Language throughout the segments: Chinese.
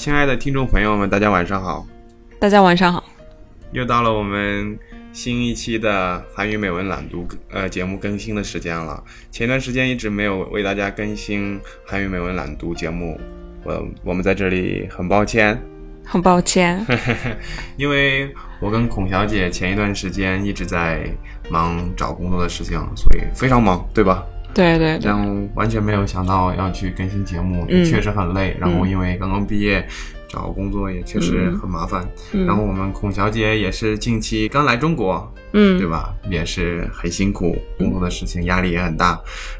亲爱的听众朋友们，大家晚上好！大家晚上好！又到了我们新一期的韩语美文朗读呃节目更新的时间了。前段时间一直没有为大家更新韩语美文朗读节目，我我们在这里很抱歉，很抱歉，因为我跟孔小姐前一段时间一直在忙找工作的事情，所以非常忙，对吧？对对，这样完全没有想到要去更新节目，也确实很累。然后因为刚刚毕业，找工作也确实很麻烦。然后我们孔小姐也是近期刚来中国，嗯，对吧？也是很辛苦，工作的事情压力也很大。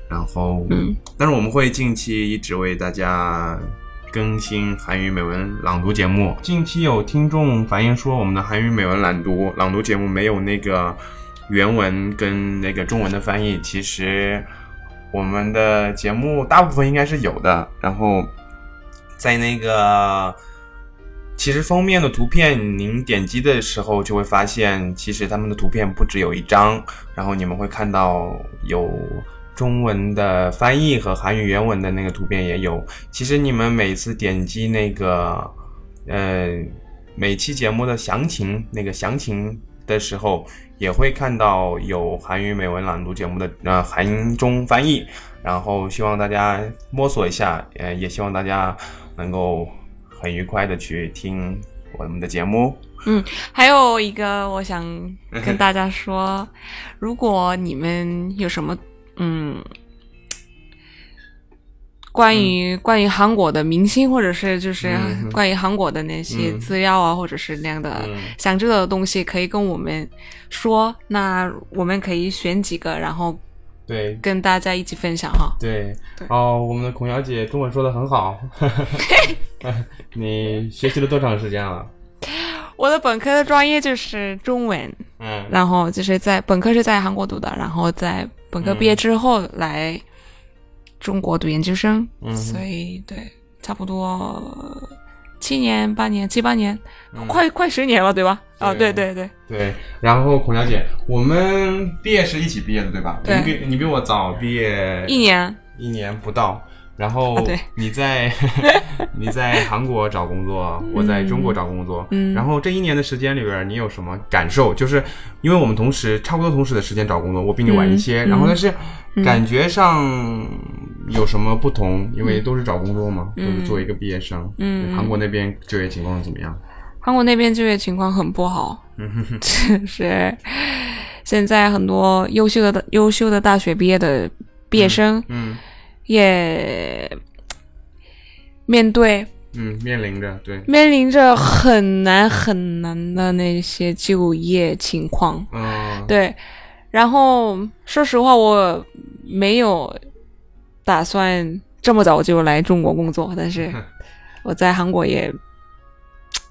然后，嗯，但是我们会近期一直为大家更新韩语美文朗读节目。近期有听众反映说，我们的韩语美文朗读朗读节目没有那个原文跟那个中文的翻译，其实。我们的节目大部分应该是有的，然后在那个其实封面的图片，您点击的时候就会发现，其实他们的图片不只有一张，然后你们会看到有中文的翻译和韩语原文的那个图片也有。其实你们每次点击那个呃每期节目的详情那个详情的时候。也会看到有韩语美文朗读节目的呃韩中翻译，然后希望大家摸索一下，呃，也希望大家能够很愉快的去听我们的节目。嗯，还有一个我想跟大家说，如果你们有什么嗯。关于关于韩国的明星，或者是就是 关于韩国的那些资料啊，或者是那样的想知道的东西，可以跟我们说。那我们可以选几个，然后对跟大家一起分享哈。对哦，我们的孔小姐中文说的很好。你学习了多长时间了？我的本科的专业就是中文，嗯，然后就是在本科是在韩国读的，然后在本科毕业之后来。中国读研究生，所以对，差不多七年、八年、七八年，快快十年了，对吧？啊，对对对对。然后孔小姐，我们毕业是一起毕业的，对吧？对。你比你比我早毕业一年，一年不到。然后你在 你在韩国找工作，我在中国找工作。嗯。然后这一年的时间里边，你有什么感受？就是因为我们同时差不多同时的时间找工作，我比你晚一些。然后但是感觉上。有什么不同？因为都是找工作嘛，都是做一个毕业生。嗯，韩国那边就业情况怎么样？韩国那边就业情况很不好，是现在很多优秀的优秀的大学毕业的毕业生，嗯，也面对，嗯，面临着对，面临着很难很难的那些就业情况。嗯，对。然后说实话，我没有。打算这么早就来中国工作，但是 我在韩国也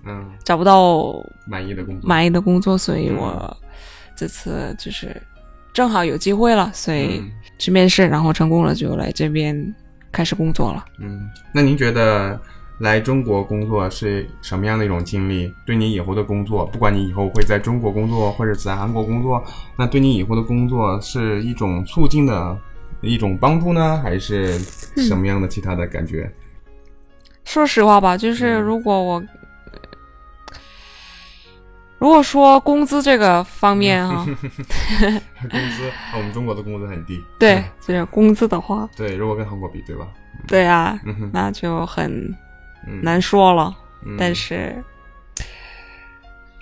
嗯找不到满意的工作，满意的工作，所以我这次就是正好有机会了，所以去面试，然后成功了就来这边开始工作了。嗯，那您觉得来中国工作是什么样的一种经历？对你以后的工作，不管你以后会在中国工作或者在韩国工作，那对你以后的工作是一种促进的？一种帮助呢，还是什么样的其他的感觉？说实话吧，就是如果我如果说工资这个方面哈，工资，我们中国的工资很低。对，就是工资的话，对，如果跟韩国比，对吧？对啊，那就很难说了。但是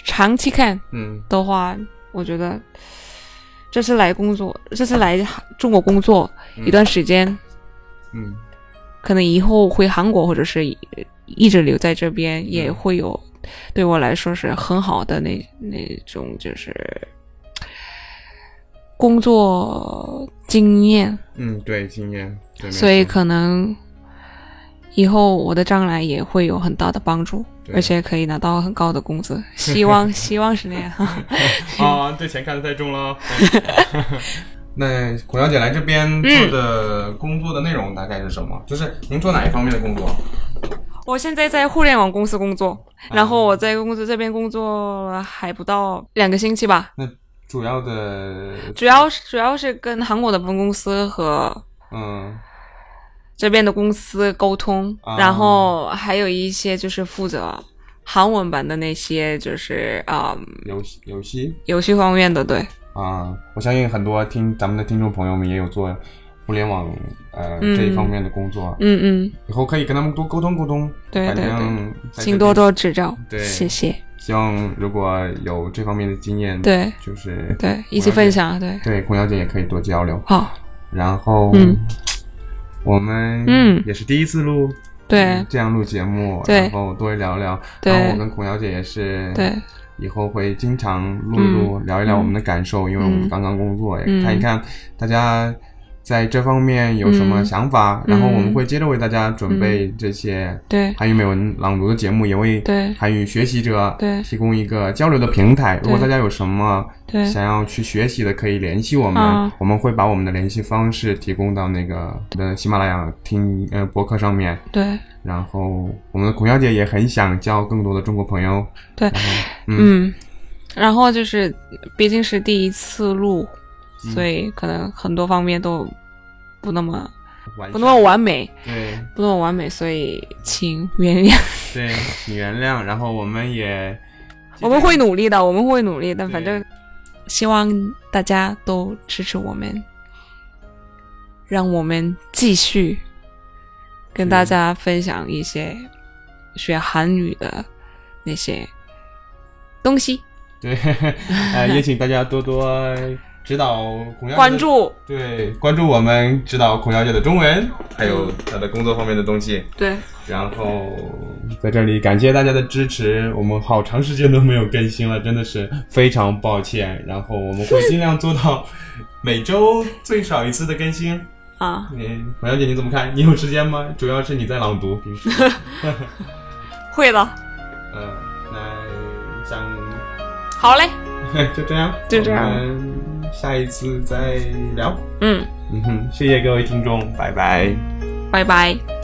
长期看，嗯。的话，我觉得。这次来工作，这次来中国工作一段时间，嗯，可能以后回韩国或者是一直留在这边，也会有对我来说是很好的那那种就是工作经验。嗯，对，经验。所以可能以后我的将来也会有很大的帮助。而且可以拿到很高的工资，希望 希望是那样。啊，对钱看得太重了。那孔小姐来这边做的工作的内容大概是什么？就是您做哪一方面的工作？我现在在互联网公司工作，然后我在公司这边工作了还不到两个星期吧。那主要的，主要是主要是跟韩国的分公司和嗯。这边的公司沟通，然后还有一些就是负责韩文版的那些就是啊游戏游戏游戏方面的对啊，我相信很多听咱们的听众朋友们也有做互联网呃这一方面的工作，嗯嗯，以后可以跟他们多沟通沟通，对对对，请多多指教，对，谢谢。希望如果有这方面的经验，对，就是对一起分享，对。对，孔小姐也可以多交流。好，然后嗯，我们嗯也是第一次录对。这样录节目，对，然后多聊聊。对，然后我跟孔小姐也是对，以后会经常录一录聊一聊我们的感受，因为我们刚刚工作，也看一看大家。在这方面有什么想法？然后我们会接着为大家准备这些对。韩语美文朗读的节目，也为对。韩语学习者对。提供一个交流的平台。如果大家有什么对。想要去学习的，可以联系我们，我们会把我们的联系方式提供到那个的喜马拉雅听呃博客上面。对，然后我们的孔小姐也很想交更多的中国朋友。对，嗯，然后就是毕竟是第一次录。所以可能很多方面都不那么不那么完美，对，不那么完美，所以请原谅。对，请原谅。然后我们也 我们会努力的，我们会努力。但反正希望大家都支持我们，让我们继续跟大家分享一些学韩语的那些东西。对，呃，也请大家多多。指导孔小姐，关注对关注我们指导孔小姐的中文，还有她的工作方面的东西。对，然后在这里感谢大家的支持，我们好长时间都没有更新了，真的是非常抱歉。然后我们会尽量做到每周最少一次的更新 啊。你孔小姐你怎么看？你有时间吗？主要是你在朗读，平时 会的。嗯，那想好嘞，就这样，就这样。下一次再聊。嗯嗯哼，谢谢各位听众，拜拜，拜拜。